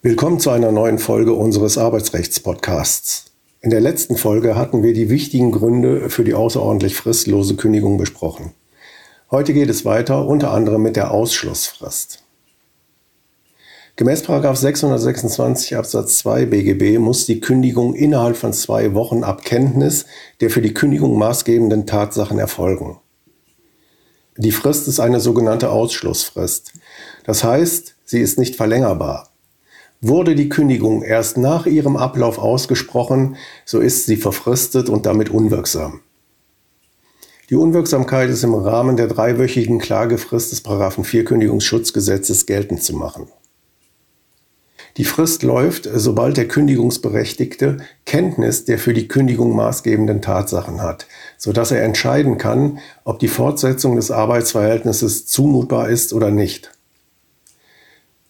Willkommen zu einer neuen Folge unseres Arbeitsrechts-Podcasts. In der letzten Folge hatten wir die wichtigen Gründe für die außerordentlich fristlose Kündigung besprochen. Heute geht es weiter, unter anderem mit der Ausschlussfrist. Gemäß 626 Absatz 2 BGB muss die Kündigung innerhalb von zwei Wochen ab Kenntnis der für die Kündigung maßgebenden Tatsachen erfolgen. Die Frist ist eine sogenannte Ausschlussfrist. Das heißt, sie ist nicht verlängerbar. Wurde die Kündigung erst nach ihrem Ablauf ausgesprochen, so ist sie verfristet und damit unwirksam. Die Unwirksamkeit ist im Rahmen der dreiwöchigen Klagefrist des 4 Kündigungsschutzgesetzes geltend zu machen. Die Frist läuft, sobald der Kündigungsberechtigte Kenntnis der für die Kündigung maßgebenden Tatsachen hat, sodass er entscheiden kann, ob die Fortsetzung des Arbeitsverhältnisses zumutbar ist oder nicht.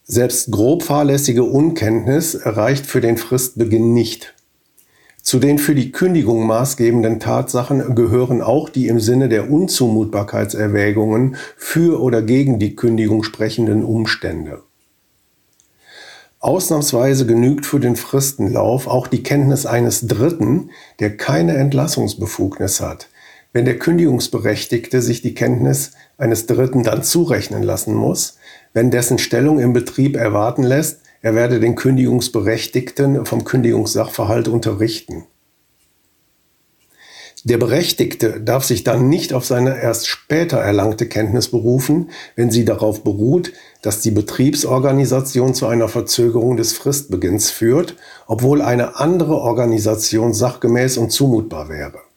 Selbst grob fahrlässige Unkenntnis erreicht für den Fristbeginn nicht. Zu den für die Kündigung maßgebenden Tatsachen gehören auch die im Sinne der Unzumutbarkeitserwägungen für oder gegen die Kündigung sprechenden Umstände. Ausnahmsweise genügt für den Fristenlauf auch die Kenntnis eines Dritten, der keine Entlassungsbefugnis hat, wenn der Kündigungsberechtigte sich die Kenntnis eines Dritten dann zurechnen lassen muss, wenn dessen Stellung im Betrieb erwarten lässt, er werde den Kündigungsberechtigten vom Kündigungssachverhalt unterrichten. Der Berechtigte darf sich dann nicht auf seine erst später erlangte Kenntnis berufen, wenn sie darauf beruht, dass die Betriebsorganisation zu einer Verzögerung des Fristbeginns führt, obwohl eine andere Organisation sachgemäß und zumutbar wäre.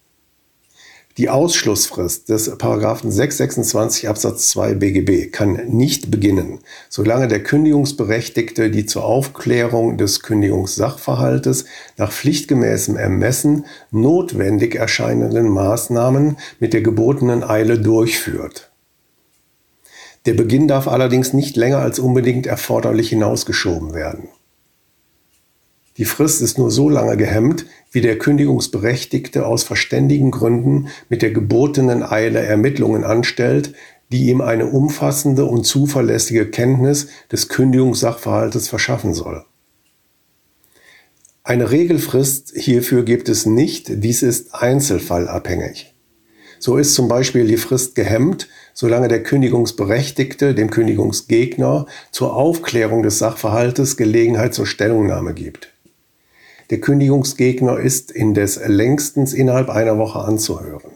Die Ausschlussfrist des Paragraphen 626 Absatz 2 BGB kann nicht beginnen, solange der Kündigungsberechtigte die zur Aufklärung des Kündigungssachverhaltes nach pflichtgemäßem Ermessen notwendig erscheinenden Maßnahmen mit der gebotenen Eile durchführt. Der Beginn darf allerdings nicht länger als unbedingt erforderlich hinausgeschoben werden. Die Frist ist nur so lange gehemmt, wie der Kündigungsberechtigte aus verständigen Gründen mit der gebotenen Eile Ermittlungen anstellt, die ihm eine umfassende und zuverlässige Kenntnis des Kündigungssachverhaltes verschaffen soll. Eine Regelfrist hierfür gibt es nicht, dies ist einzelfallabhängig. So ist zum Beispiel die Frist gehemmt, solange der Kündigungsberechtigte dem Kündigungsgegner zur Aufklärung des Sachverhaltes Gelegenheit zur Stellungnahme gibt. Der Kündigungsgegner ist indes längstens innerhalb einer Woche anzuhören.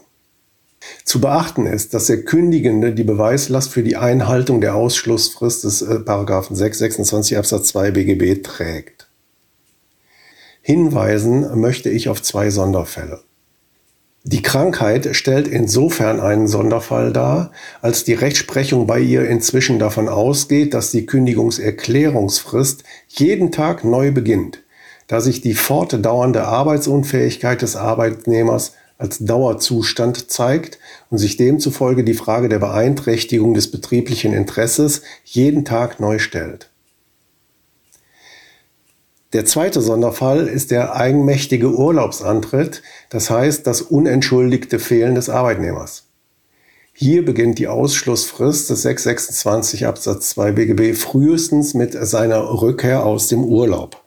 Zu beachten ist, dass der Kündigende die Beweislast für die Einhaltung der Ausschlussfrist des äh, 626 Absatz 2 BGB trägt. Hinweisen möchte ich auf zwei Sonderfälle. Die Krankheit stellt insofern einen Sonderfall dar, als die Rechtsprechung bei ihr inzwischen davon ausgeht, dass die Kündigungserklärungsfrist jeden Tag neu beginnt da sich die fortdauernde Arbeitsunfähigkeit des Arbeitnehmers als Dauerzustand zeigt und sich demzufolge die Frage der Beeinträchtigung des betrieblichen Interesses jeden Tag neu stellt. Der zweite Sonderfall ist der eigenmächtige Urlaubsantritt, das heißt das unentschuldigte Fehlen des Arbeitnehmers. Hier beginnt die Ausschlussfrist des 626 Absatz 2 BGB frühestens mit seiner Rückkehr aus dem Urlaub.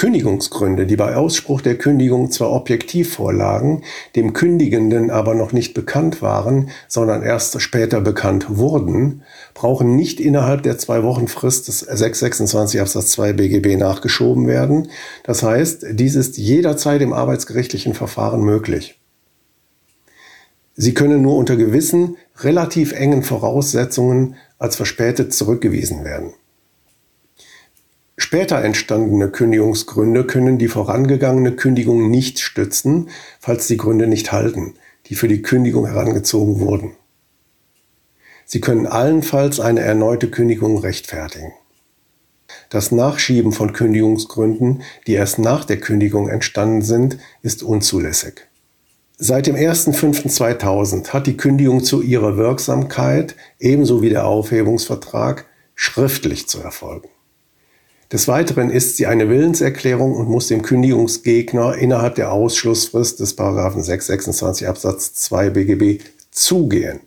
Kündigungsgründe, die bei Ausspruch der Kündigung zwar objektiv vorlagen, dem Kündigenden aber noch nicht bekannt waren, sondern erst später bekannt wurden, brauchen nicht innerhalb der zwei Wochen Frist des 626 Absatz 2 BGB nachgeschoben werden. Das heißt, dies ist jederzeit im arbeitsgerichtlichen Verfahren möglich. Sie können nur unter gewissen, relativ engen Voraussetzungen als verspätet zurückgewiesen werden. Später entstandene Kündigungsgründe können die vorangegangene Kündigung nicht stützen, falls die Gründe nicht halten, die für die Kündigung herangezogen wurden. Sie können allenfalls eine erneute Kündigung rechtfertigen. Das Nachschieben von Kündigungsgründen, die erst nach der Kündigung entstanden sind, ist unzulässig. Seit dem 1.5.2000 hat die Kündigung zu ihrer Wirksamkeit ebenso wie der Aufhebungsvertrag schriftlich zu erfolgen. Des Weiteren ist sie eine Willenserklärung und muss dem Kündigungsgegner innerhalb der Ausschlussfrist des 626 Absatz 2 BGB zugehen.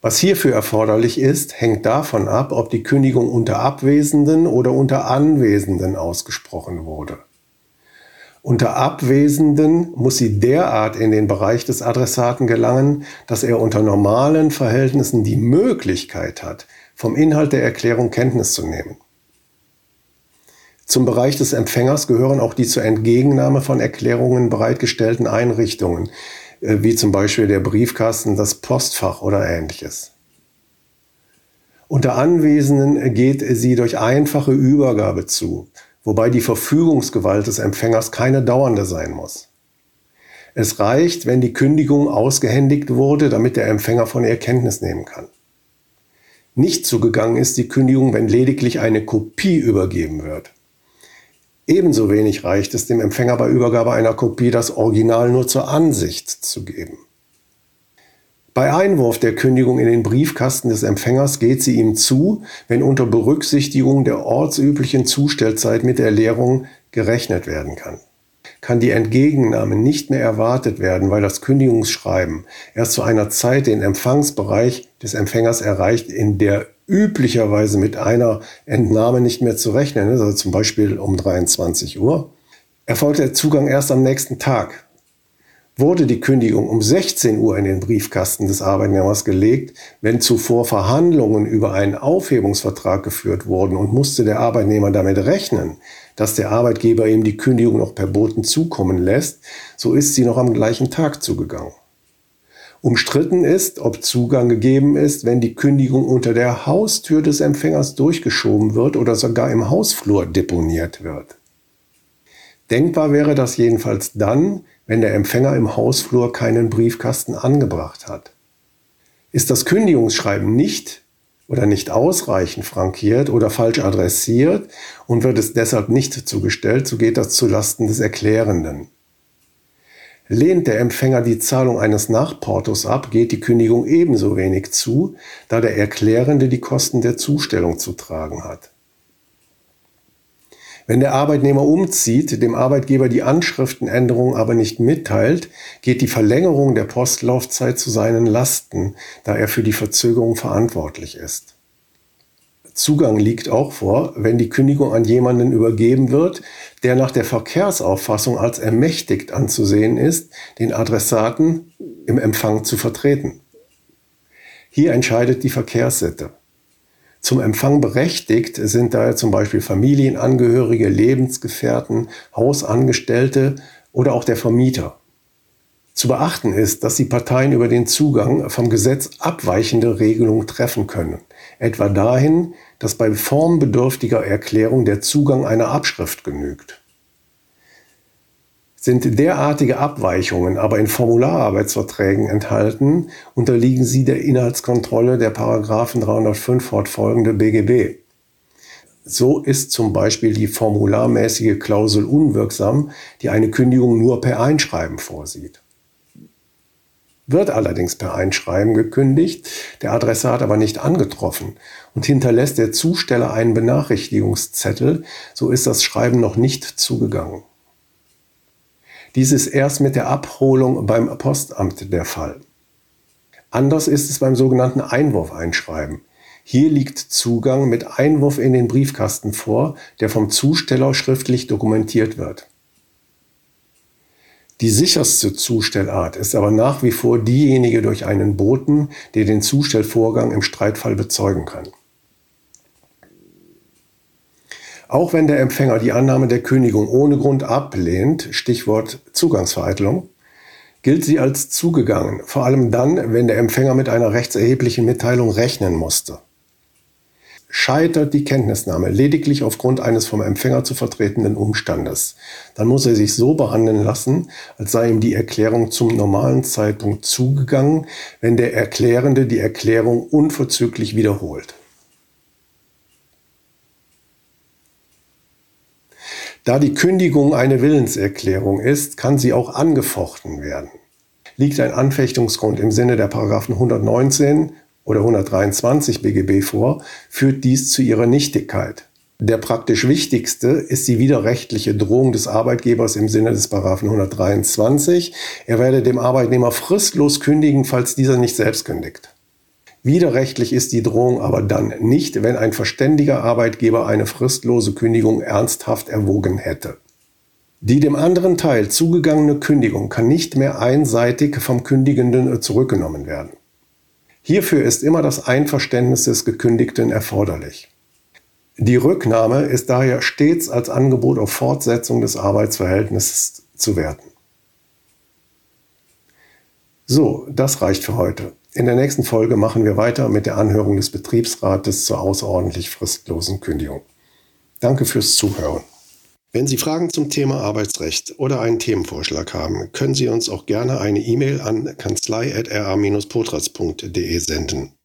Was hierfür erforderlich ist, hängt davon ab, ob die Kündigung unter Abwesenden oder unter Anwesenden ausgesprochen wurde. Unter Abwesenden muss sie derart in den Bereich des Adressaten gelangen, dass er unter normalen Verhältnissen die Möglichkeit hat, vom Inhalt der Erklärung Kenntnis zu nehmen. Zum Bereich des Empfängers gehören auch die zur Entgegennahme von Erklärungen bereitgestellten Einrichtungen, äh, wie zum Beispiel der Briefkasten, das Postfach oder ähnliches. Unter Anwesenden geht sie durch einfache Übergabe zu, wobei die Verfügungsgewalt des Empfängers keine dauernde sein muss. Es reicht, wenn die Kündigung ausgehändigt wurde, damit der Empfänger von ihr Kenntnis nehmen kann. Nicht zugegangen ist die Kündigung, wenn lediglich eine Kopie übergeben wird. Ebenso wenig reicht es dem Empfänger bei Übergabe einer Kopie, das Original nur zur Ansicht zu geben. Bei Einwurf der Kündigung in den Briefkasten des Empfängers geht sie ihm zu, wenn unter Berücksichtigung der ortsüblichen Zustellzeit mit Erleerung gerechnet werden kann. Kann die Entgegennahme nicht mehr erwartet werden, weil das Kündigungsschreiben erst zu einer Zeit den Empfangsbereich des Empfängers erreicht, in der üblicherweise mit einer Entnahme nicht mehr zu rechnen also zum Beispiel um 23 Uhr, erfolgt der Zugang erst am nächsten Tag. Wurde die Kündigung um 16 Uhr in den Briefkasten des Arbeitnehmers gelegt, wenn zuvor Verhandlungen über einen Aufhebungsvertrag geführt wurden und musste der Arbeitnehmer damit rechnen, dass der Arbeitgeber ihm die Kündigung noch per Boten zukommen lässt, so ist sie noch am gleichen Tag zugegangen. Umstritten ist, ob Zugang gegeben ist, wenn die Kündigung unter der Haustür des Empfängers durchgeschoben wird oder sogar im Hausflur deponiert wird. Denkbar wäre das jedenfalls dann, wenn der Empfänger im Hausflur keinen Briefkasten angebracht hat. Ist das Kündigungsschreiben nicht oder nicht ausreichend frankiert oder falsch adressiert und wird es deshalb nicht zugestellt, so geht das zulasten des Erklärenden. Lehnt der Empfänger die Zahlung eines Nachportos ab, geht die Kündigung ebenso wenig zu, da der Erklärende die Kosten der Zustellung zu tragen hat. Wenn der Arbeitnehmer umzieht, dem Arbeitgeber die Anschriftenänderung aber nicht mitteilt, geht die Verlängerung der Postlaufzeit zu seinen Lasten, da er für die Verzögerung verantwortlich ist. Zugang liegt auch vor, wenn die Kündigung an jemanden übergeben wird, der nach der Verkehrsauffassung als ermächtigt anzusehen ist, den Adressaten im Empfang zu vertreten. Hier entscheidet die Verkehrssitte. Zum Empfang berechtigt sind daher zum Beispiel Familienangehörige, Lebensgefährten, Hausangestellte oder auch der Vermieter. Zu beachten ist, dass die Parteien über den Zugang vom Gesetz abweichende Regelungen treffen können, etwa dahin, dass bei formbedürftiger Erklärung der Zugang einer Abschrift genügt. Sind derartige Abweichungen aber in Formulararbeitsverträgen enthalten, unterliegen sie der Inhaltskontrolle der Paragraphen 305 fortfolgende BGB. So ist zum Beispiel die formularmäßige Klausel unwirksam, die eine Kündigung nur per Einschreiben vorsieht. Wird allerdings per Einschreiben gekündigt, der Adressat aber nicht angetroffen und hinterlässt der Zusteller einen Benachrichtigungszettel, so ist das Schreiben noch nicht zugegangen. Dies ist erst mit der Abholung beim Postamt der Fall. Anders ist es beim sogenannten Einwurfeinschreiben. Hier liegt Zugang mit Einwurf in den Briefkasten vor, der vom Zusteller schriftlich dokumentiert wird. Die sicherste Zustellart ist aber nach wie vor diejenige durch einen Boten, der den Zustellvorgang im Streitfall bezeugen kann. Auch wenn der Empfänger die Annahme der Kündigung ohne Grund ablehnt, Stichwort Zugangsvereitelung, gilt sie als zugegangen, vor allem dann, wenn der Empfänger mit einer rechtserheblichen Mitteilung rechnen musste. Scheitert die Kenntnisnahme lediglich aufgrund eines vom Empfänger zu vertretenden Umstandes, dann muss er sich so behandeln lassen, als sei ihm die Erklärung zum normalen Zeitpunkt zugegangen, wenn der Erklärende die Erklärung unverzüglich wiederholt. Da die Kündigung eine Willenserklärung ist, kann sie auch angefochten werden. Liegt ein Anfechtungsgrund im Sinne der Paragraphen 119 oder 123 BGB vor, führt dies zu ihrer Nichtigkeit. Der praktisch wichtigste ist die widerrechtliche Drohung des Arbeitgebers im Sinne des Paragraphen 123. Er werde dem Arbeitnehmer fristlos kündigen, falls dieser nicht selbst kündigt. Widerrechtlich ist die Drohung aber dann nicht, wenn ein verständiger Arbeitgeber eine fristlose Kündigung ernsthaft erwogen hätte. Die dem anderen Teil zugegangene Kündigung kann nicht mehr einseitig vom Kündigenden zurückgenommen werden. Hierfür ist immer das Einverständnis des Gekündigten erforderlich. Die Rücknahme ist daher stets als Angebot auf Fortsetzung des Arbeitsverhältnisses zu werten. So, das reicht für heute. In der nächsten Folge machen wir weiter mit der Anhörung des Betriebsrates zur außerordentlich fristlosen Kündigung. Danke fürs Zuhören. Wenn Sie Fragen zum Thema Arbeitsrecht oder einen Themenvorschlag haben, können Sie uns auch gerne eine E-Mail an kanzlei.ra-potratz.de senden.